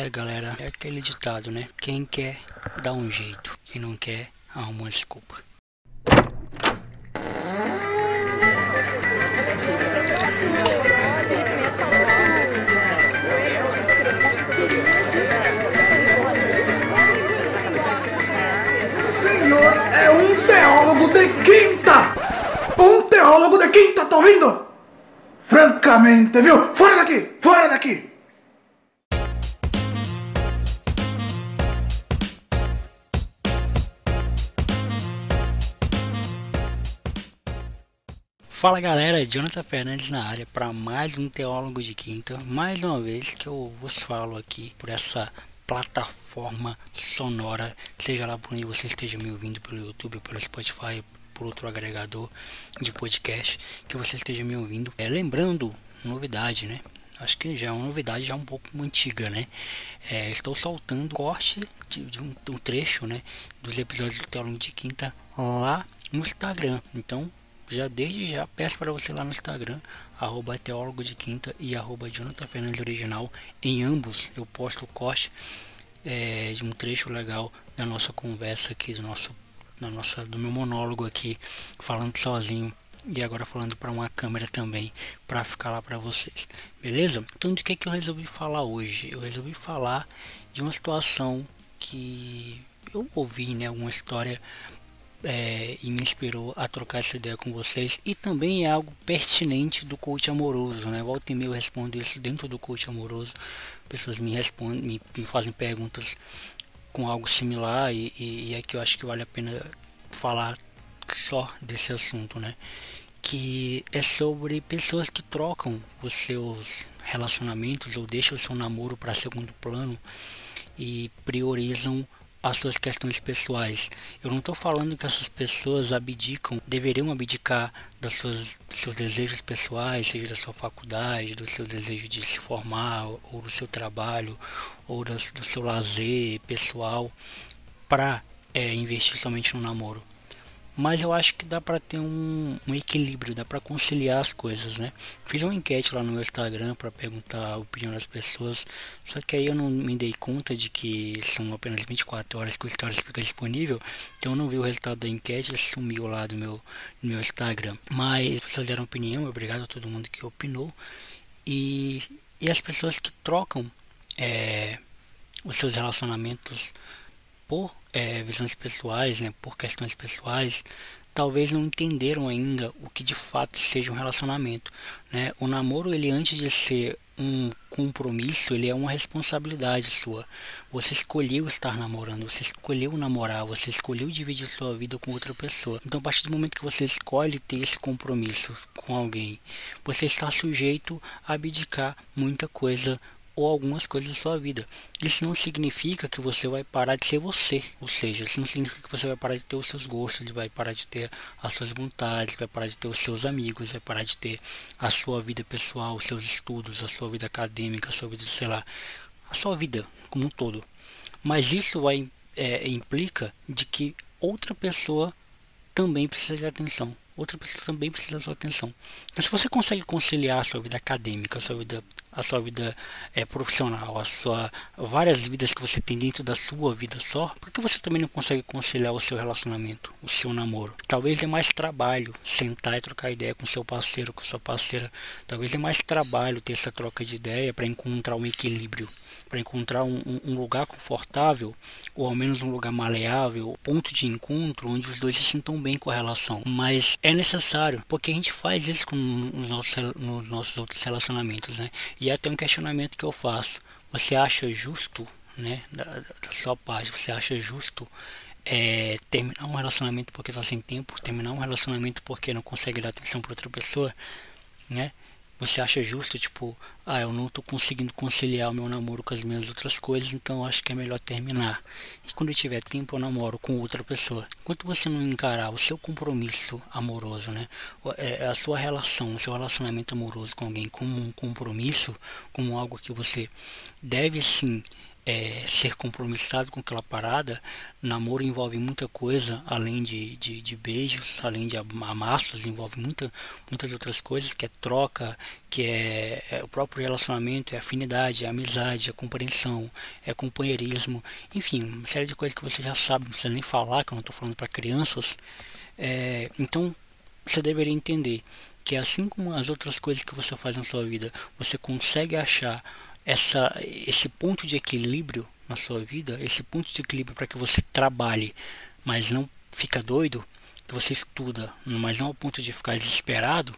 É, galera, é aquele ditado, né? Quem quer, dá um jeito. Quem não quer, arruma uma desculpa. senhor é um teólogo de quinta! Um teólogo de quinta, tá ouvindo? Francamente, viu? Fora daqui! Fora daqui! Fala galera, Jonathan Fernandes na área para mais um Teólogo de Quinta. Mais uma vez que eu vos falo aqui por essa plataforma sonora, seja lá por onde você esteja me ouvindo pelo YouTube, pelo Spotify, por outro agregador de podcast que você esteja me ouvindo. É, lembrando, novidade, né? Acho que já é uma novidade já um pouco antiga, né? É, estou soltando corte de, de um, um, trecho, né, dos episódios do Teólogo de Quinta lá no Instagram. Então já desde já peço para você lá no Instagram, arroba teólogo de quinta e arroba Jonathan Fernandes Original. Em ambos eu posto o corte é, de um trecho legal da nossa conversa aqui, do nosso, da nossa, do meu monólogo aqui, falando sozinho e agora falando para uma câmera também, para ficar lá para vocês. Beleza? Então de que, que eu resolvi falar hoje? Eu resolvi falar de uma situação que eu ouvi, né, alguma história é, e me inspirou a trocar essa ideia com vocês e também é algo pertinente do coach amoroso, né? Volta e meia eu respondo isso dentro do coach amoroso, pessoas me respondem, me, me fazem perguntas com algo similar e, e, e é que eu acho que vale a pena falar só desse assunto, né? Que é sobre pessoas que trocam os seus relacionamentos ou deixam o seu namoro para segundo plano e priorizam as suas questões pessoais. Eu não estou falando que essas pessoas abdicam, deveriam abdicar das suas, dos seus desejos pessoais, seja da sua faculdade, do seu desejo de se formar, ou do seu trabalho, ou do, do seu lazer pessoal, para é, investir somente no namoro mas eu acho que dá para ter um, um, equilíbrio, dá para conciliar as coisas, né? Fiz uma enquete lá no meu Instagram para perguntar a opinião das pessoas, só que aí eu não me dei conta de que são apenas 24 horas que o stories fica disponível, então eu não vi o resultado da enquete, sumiu lá do meu, do meu Instagram. Mas as pessoas deram opinião, obrigado a todo mundo que opinou, e, e as pessoas que trocam é, os seus relacionamentos por é, visões pessoais, né, por questões pessoais, talvez não entenderam ainda o que de fato seja um relacionamento. Né? O namoro, ele antes de ser um compromisso, ele é uma responsabilidade sua. Você escolheu estar namorando, você escolheu namorar, você escolheu dividir sua vida com outra pessoa. Então, a partir do momento que você escolhe ter esse compromisso com alguém, você está sujeito a abdicar muita coisa ou algumas coisas da sua vida. Isso não significa que você vai parar de ser você, ou seja, isso não significa que você vai parar de ter os seus gostos, vai parar de ter as suas vontades, vai parar de ter os seus amigos, vai parar de ter a sua vida pessoal, os seus estudos, a sua vida acadêmica, a sua vida, sei lá, a sua vida como um todo. Mas isso vai é, implica de que outra pessoa também precisa de atenção outra pessoa também precisa da sua atenção. Então, se você consegue conciliar a sua vida acadêmica, a sua vida, a sua vida é, profissional, a sua várias vidas que você tem dentro da sua vida só, por que você também não consegue conciliar o seu relacionamento, o seu namoro? Talvez é mais trabalho sentar e trocar ideia com seu parceiro, com sua parceira. Talvez é mais trabalho ter essa troca de ideia para encontrar um equilíbrio para encontrar um, um, lugar confortável, ou ao menos um lugar maleável, ponto de encontro onde os dois se sintam bem com a relação. Mas é necessário, porque a gente faz isso com os nossos, nos nossos outros relacionamentos, né? E é até um questionamento que eu faço. Você acha justo, né, da, da sua parte, você acha justo é, terminar um relacionamento porque está sem tempo, terminar um relacionamento porque não consegue dar atenção para outra pessoa, né? Você acha justo, tipo, ah, eu não tô conseguindo conciliar o meu namoro com as minhas outras coisas, então acho que é melhor terminar. E quando eu tiver tempo, eu namoro com outra pessoa. Enquanto você não encarar o seu compromisso amoroso, né, é, a sua relação, o seu relacionamento amoroso com alguém como um compromisso, como algo que você deve sim é, ser compromissado com aquela parada, namoro envolve muita coisa, além de, de, de beijos, além de amassos, envolve muita, muitas outras coisas, que é troca, que é, é, o próprio relacionamento, é afinidade, é amizade, é compreensão, é companheirismo, enfim, uma série de coisas que você já sabe, não precisa nem falar, que eu não estou falando para crianças. É, então, você deveria entender que assim como as outras coisas que você faz na sua vida, você consegue achar essa, esse ponto de equilíbrio na sua vida, esse ponto de equilíbrio para que você trabalhe, mas não fica doido, que você estuda, mas não ao ponto de ficar desesperado,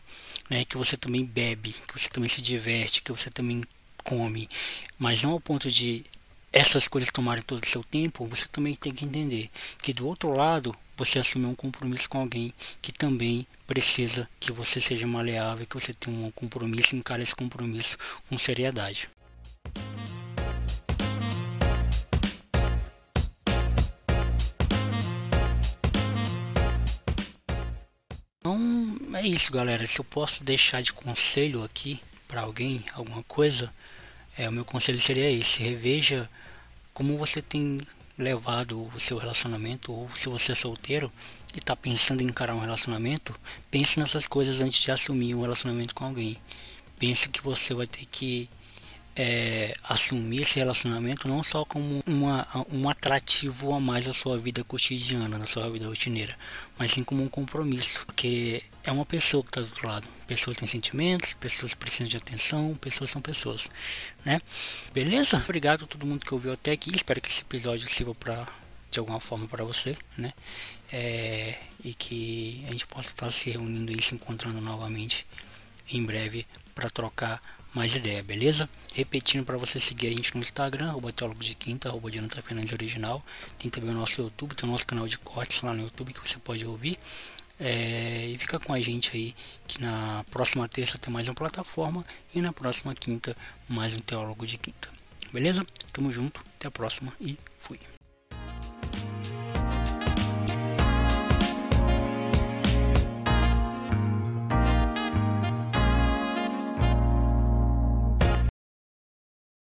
né, que você também bebe, que você também se diverte, que você também come, mas não ao ponto de essas coisas tomarem todo o seu tempo, você também tem que entender que do outro lado você assumiu um compromisso com alguém que também precisa que você seja maleável, que você tenha um compromisso encare esse compromisso com seriedade. É isso, galera. Se eu posso deixar de conselho aqui para alguém, alguma coisa, é, o meu conselho seria esse: reveja como você tem levado o seu relacionamento, ou se você é solteiro e está pensando em encarar um relacionamento, pense nessas coisas antes de assumir um relacionamento com alguém. Pense que você vai ter que é, assumir esse relacionamento não só como uma, um atrativo a mais da sua vida cotidiana, da sua vida rotineira, mas sim como um compromisso, porque é uma pessoa que está do outro lado. Pessoas têm sentimentos, pessoas precisam de atenção, pessoas são pessoas, né? Beleza? Obrigado a todo mundo que ouviu até aqui. Espero que esse episódio sirva para de alguma forma para você, né? É, e que a gente possa estar se reunindo e se encontrando novamente em breve para trocar mais ideia, beleza? Repetindo para você seguir a gente no Instagram, arroba de quinta, arroba Jonathan Fernandes Original. Tem também o nosso YouTube, tem o nosso canal de cortes lá no YouTube que você pode ouvir. É, e fica com a gente aí que na próxima terça tem mais uma plataforma e na próxima quinta mais um teólogo de quinta. Beleza? Tamo junto, até a próxima e